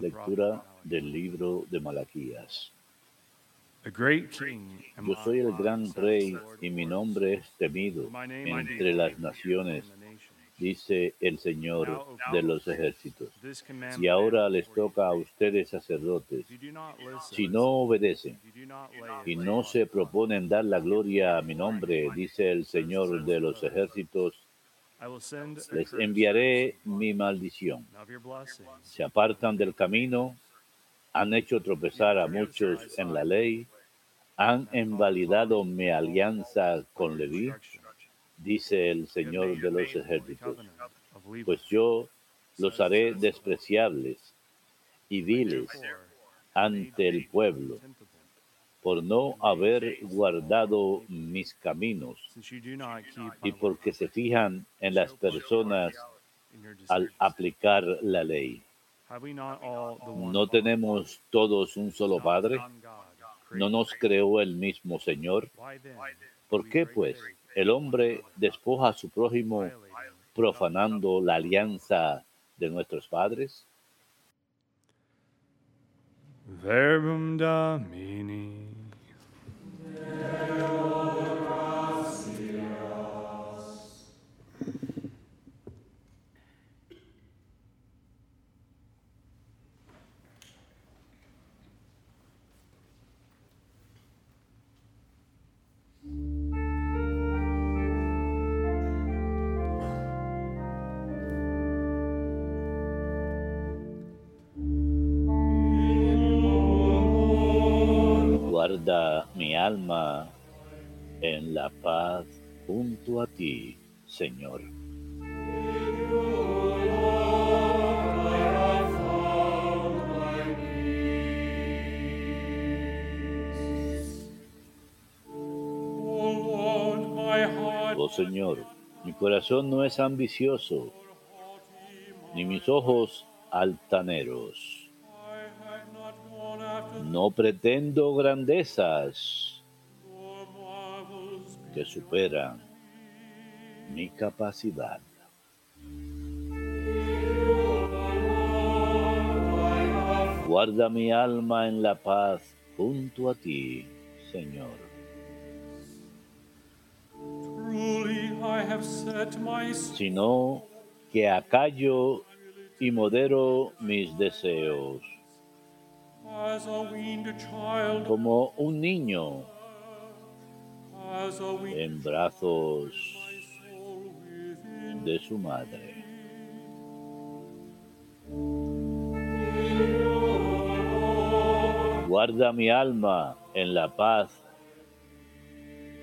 Lectura del libro de Malaquías. Yo soy el gran rey y mi nombre es temido entre las naciones, dice el Señor de los ejércitos. Y ahora les toca a ustedes sacerdotes, si no obedecen y no se proponen dar la gloria a mi nombre, dice el Señor de los ejércitos, Les enviaré mi maldición. Se apartan del camino, han hecho tropezar a muchos en la ley, han invalidado mi alianza con Leví, dice el Señor de los ejércitos. Pues yo los haré despreciables y viles ante el pueblo por no haber guardado mis caminos y porque se fijan en las personas al aplicar la ley. ¿No tenemos todos un solo Padre? ¿No nos creó el mismo Señor? ¿Por qué, pues, el hombre despoja a su prójimo profanando la alianza de nuestros padres? Verbum Domini. Guarda alma en la paz junto a ti, Señor. Oh Señor, mi corazón no es ambicioso, ni mis ojos altaneros. No pretendo grandezas que superan mi capacidad. Guarda mi alma en la paz junto a ti, Señor. Sino que acallo y modero mis deseos, como un niño en brazos de su madre. Guarda mi alma en la paz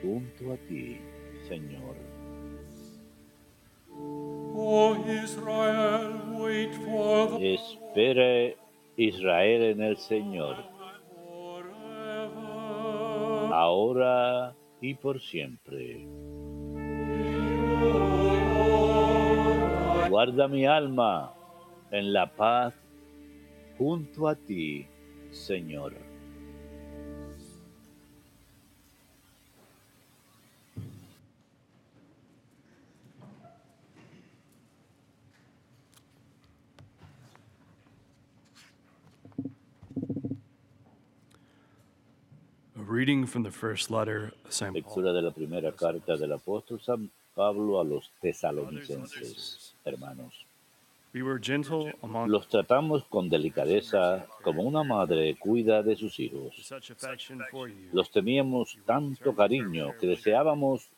junto a ti, Señor. Espere Israel en el Señor, ahora y por siempre. Guarda mi alma en la paz junto a ti, Señor. Lectura de la primera carta del apóstol San Pablo a los tesalonicenses, hermanos. We were gentle among Los tratamos con delicadeza como una madre cuida de sus hijos. such affection for you. Los teníamos tanto cariño que deseábamos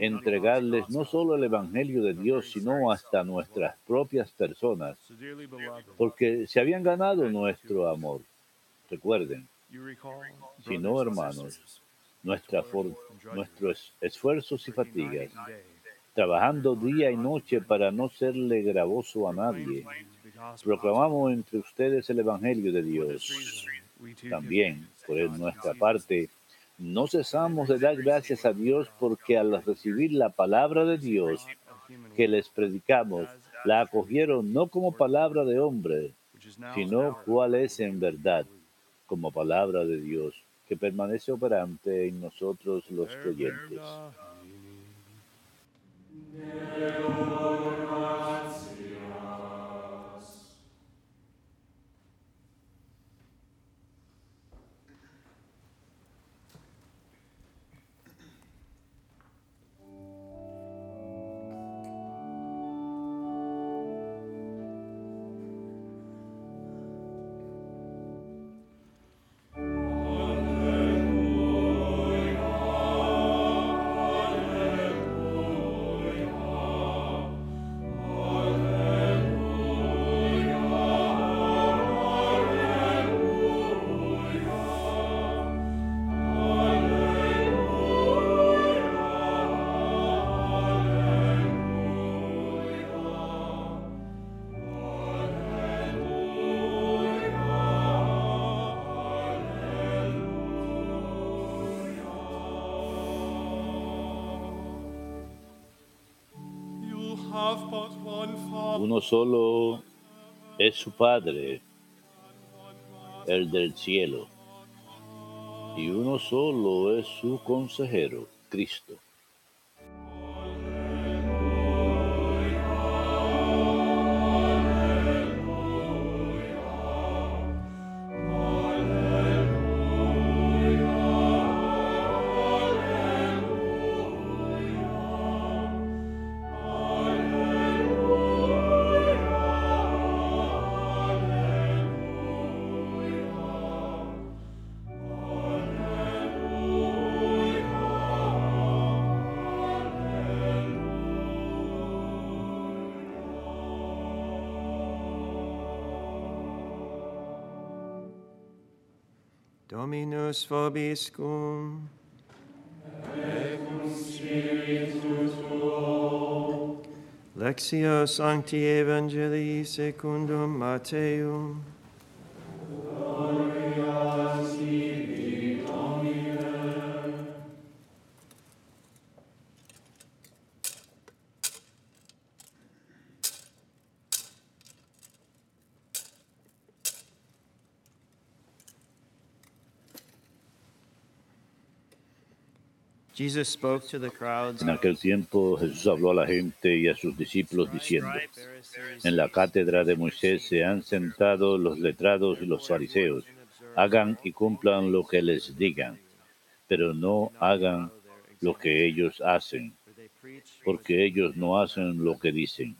entregarles no solo el Evangelio de Dios, sino hasta nuestras propias personas, porque se habían ganado nuestro amor. Recuerden, si no, hermanos, nuestra nuestros esfuerzos y fatigas, trabajando día y noche para no serle gravoso a nadie, proclamamos entre ustedes el Evangelio de Dios. También, por nuestra parte, no cesamos de dar gracias a Dios porque al recibir la palabra de Dios que les predicamos, la acogieron no como palabra de hombre, sino cuál es en verdad, como palabra de Dios, que permanece operante en nosotros los creyentes. Uno solo es su Padre, el del cielo, y uno solo es su consejero, Cristo. Dominus vobiscum. Lectio Sancti Evangelii secundum Mateum. En aquel tiempo Jesús habló a la gente y a sus discípulos diciendo, en la cátedra de Moisés se han sentado los letrados y los fariseos. Hagan y cumplan lo que les digan, pero no hagan lo que ellos hacen, porque ellos no hacen lo que dicen.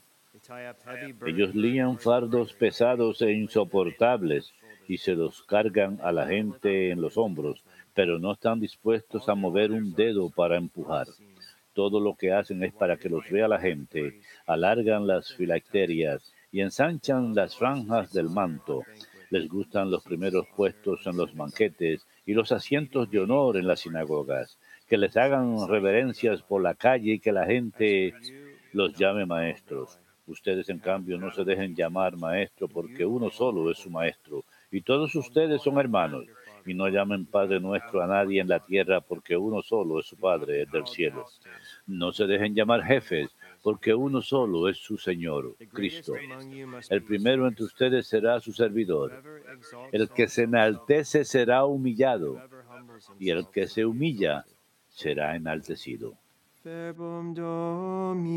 Ellos lían fardos pesados e insoportables y se los cargan a la gente en los hombros, pero no están dispuestos a mover un dedo para empujar. Todo lo que hacen es para que los vea la gente, alargan las filacterias y ensanchan las franjas del manto. Les gustan los primeros puestos en los banquetes y los asientos de honor en las sinagogas. Que les hagan reverencias por la calle y que la gente los llame maestros. Ustedes, en cambio, no se dejen llamar maestro porque uno solo es su maestro y todos ustedes son hermanos. Y no llamen Padre nuestro a nadie en la tierra porque uno solo es su Padre, el del cielo. No se dejen llamar jefes porque uno solo es su Señor, Cristo. El primero entre ustedes será su servidor. El que se enaltece será humillado y el que se humilla será enaltecido. Domini.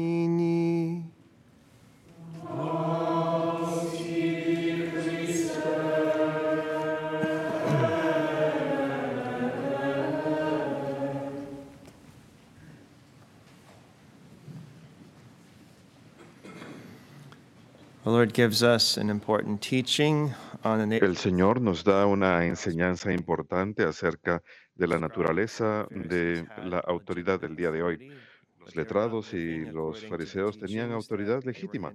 El Señor nos da una enseñanza importante acerca de la naturaleza de la autoridad del día de hoy. Los letrados y los fariseos tenían autoridad legítima,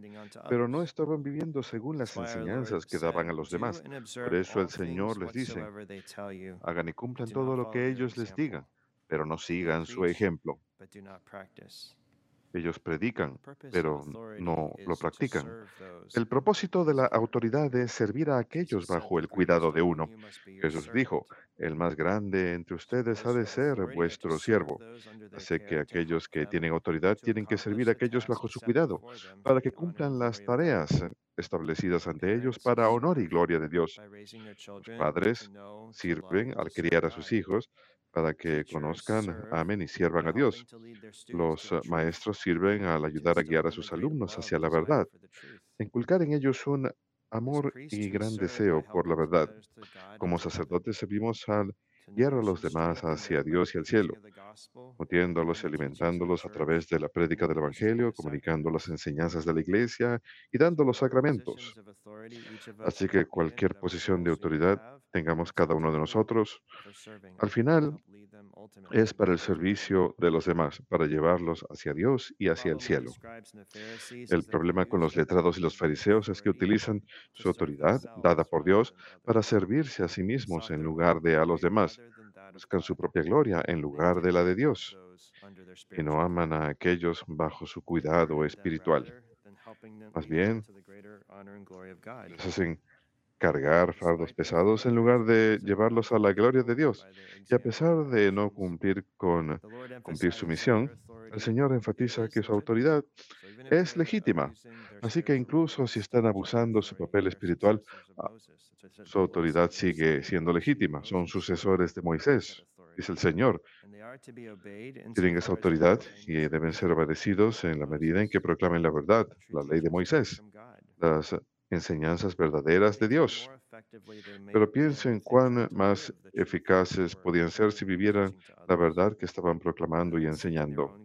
pero no estaban viviendo según las enseñanzas que daban a los demás. Por eso el Señor les dice, hagan y cumplan todo lo que ellos les digan, pero no sigan su ejemplo. Ellos predican, pero no lo practican. El propósito de la autoridad es servir a aquellos bajo el cuidado de uno. Jesús dijo, el más grande entre ustedes ha de ser vuestro siervo. Así que aquellos que tienen autoridad tienen que servir a aquellos bajo su cuidado, para que cumplan las tareas establecidas ante ellos para honor y gloria de Dios. Los padres sirven al criar a sus hijos para que conozcan, amen y sirvan a Dios. Los uh, maestros sirven al ayudar a guiar a sus alumnos hacia la verdad, inculcar en ellos un amor y gran deseo por la verdad. Como sacerdotes servimos al guiar a los demás hacia Dios y al cielo, nutriéndolos y alimentándolos a través de la prédica del Evangelio, comunicando las enseñanzas de la Iglesia y dando los sacramentos. Así que cualquier posición de autoridad tengamos cada uno de nosotros, al final es para el servicio de los demás, para llevarlos hacia Dios y hacia el cielo. El problema con los letrados y los fariseos es que utilizan su autoridad dada por Dios para servirse a sí mismos en lugar de a los demás. Buscan su propia gloria en lugar de la de Dios y no aman a aquellos bajo su cuidado espiritual. Más bien, les hacen cargar fardos pesados en lugar de llevarlos a la gloria de Dios. Y a pesar de no cumplir con cumplir su misión, El Señor enfatiza que su autoridad es legítima, así que incluso si están abusando su papel espiritual, ah, su autoridad sigue siendo legítima. Son sucesores de Moisés, dice el Señor. Tienen esa autoridad y deben ser obedecidos en la medida en que proclamen la verdad, la ley de Moisés, las enseñanzas verdaderas de Dios. Pero piensen cuán más eficaces podían ser si vivieran la verdad que estaban proclamando y enseñando,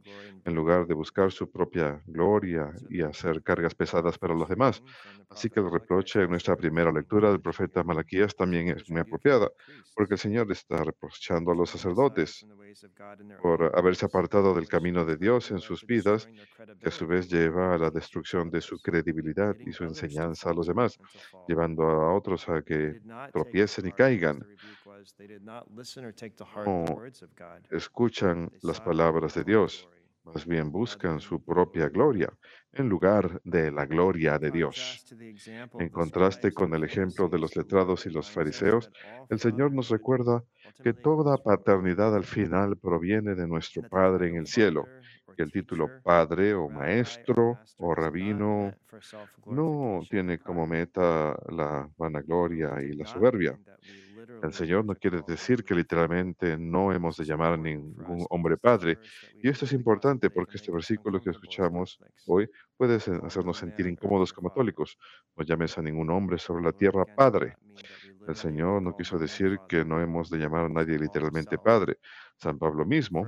en lugar de buscar su propia gloria y hacer cargas pesadas para los demás. Así que el reproche en nuestra primera lectura del profeta Malaquías también es muy apropiada, porque el Señor está reprochando a los sacerdotes por haberse apartado del camino de Dios en sus vidas, que a su vez lleva a la destrucción de su credibilidad y su enseñanza a los demás, llevando a otros a que tropiecen y caigan. No escuchan las palabras de Dios, más bien buscan su propia gloria en lugar de la gloria de Dios. En contraste con el ejemplo de los letrados y los fariseos, el Señor nos recuerda que toda paternidad al final proviene de nuestro Padre en el cielo, que el título Padre o Maestro o Rabino no tiene como meta la vanagloria y la soberbia. El Señor no quiere decir que literalmente no hemos de llamar a ningún hombre padre. Y esto es importante porque este versículo que escuchamos hoy puede hacernos sentir incómodos como católicos. No llames a ningún hombre sobre la tierra padre. El Señor no quiso decir que no hemos de llamar a nadie literalmente padre. San Pablo mismo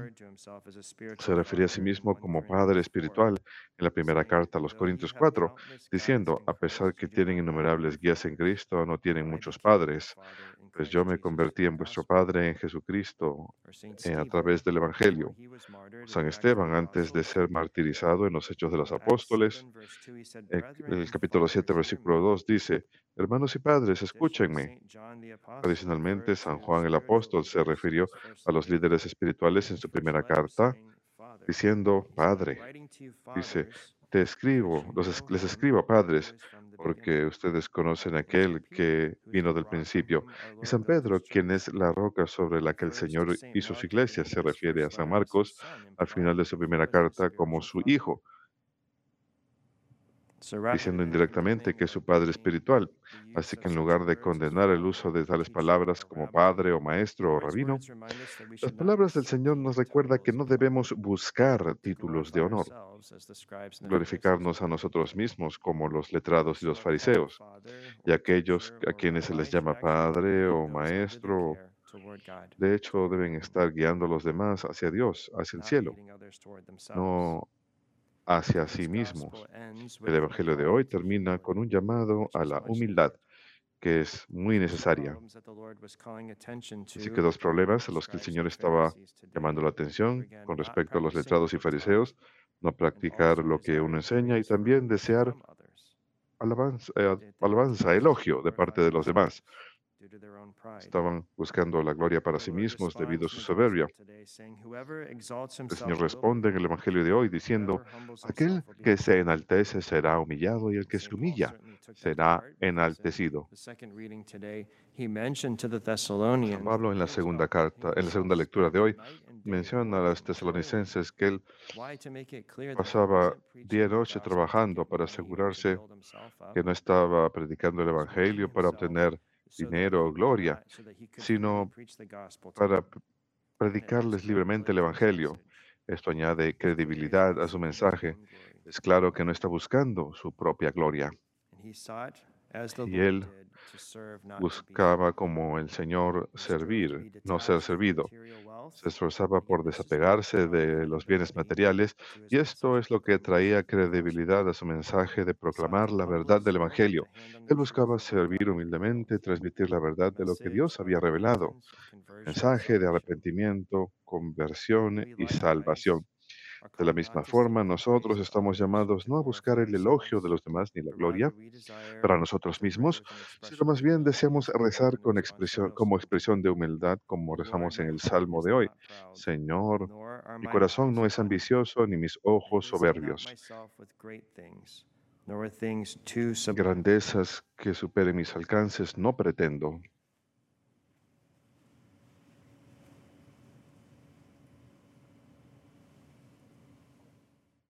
se refería a sí mismo como padre espiritual en la primera carta a los Corintios 4, diciendo, a pesar que tienen innumerables guías en Cristo, no tienen muchos padres, pues yo me convertí en vuestro Padre en Jesucristo eh, a través del Evangelio. San Esteban, antes de ser martirizado en los Hechos de los Apóstoles, eh, el capítulo 7, versículo 2 dice, Hermanos y padres, escúchenme. Adicionalmente, San Juan el Apóstol se refirió a los líderes espirituales en su primera carta, diciendo, Padre, dice, te escribo, les escribo, padres, porque ustedes conocen aquel que vino del principio. Y San Pedro, quien es la roca sobre la que el Señor hizo su iglesia, se refiere a San Marcos al final de su primera carta como su hijo diciendo indirectamente que es su padre espiritual. Así que en lugar de condenar el uso de tales palabras como padre o maestro o rabino, las palabras del Señor nos recuerda que no debemos buscar títulos de honor, glorificarnos a nosotros mismos como los letrados y los fariseos, y aquellos a quienes se les llama padre o maestro. De hecho, deben estar guiando a los demás hacia Dios, hacia el cielo, no hacia sí mismos. El Evangelio de hoy termina con un llamado a la humildad que es muy necesaria. Así que dos problemas a los que el Señor estaba llamando la atención con respecto a los letrados y fariseos, no practicar lo que uno enseña y también desear alabanza, eh, alabanza elogio de parte de los demás. Estaban buscando la gloria para sí mismos debido a su soberbia. El Señor responde en el Evangelio de hoy diciendo, aquel que se enaltece será humillado y el que se humilla será enaltecido. San Pablo en la segunda carta, en la segunda lectura de hoy, menciona a los tesalonicenses que él pasaba día y noche trabajando para asegurarse que no estaba predicando el Evangelio para obtener dinero o gloria, sino para predicarles libremente el Evangelio. Esto añade credibilidad a su mensaje. Es claro que no está buscando su propia gloria. Y él buscaba como el Señor servir, no ser servido. Se esforzaba por desapegarse de los bienes materiales y esto es lo que traía credibilidad a su mensaje de proclamar la verdad del Evangelio. Él buscaba servir humildemente, transmitir la verdad de lo que Dios había revelado, mensaje de arrepentimiento, conversión y salvación. De la misma forma, nosotros estamos llamados no a buscar el elogio de los demás ni la gloria para nosotros mismos, sino más bien deseamos rezar con como expresión de humildad, como rezamos en el Salmo de hoy. Señor, mi corazón no es ambicioso ni mis ojos soberbios. Grandezas que superen mis alcances no pretendo.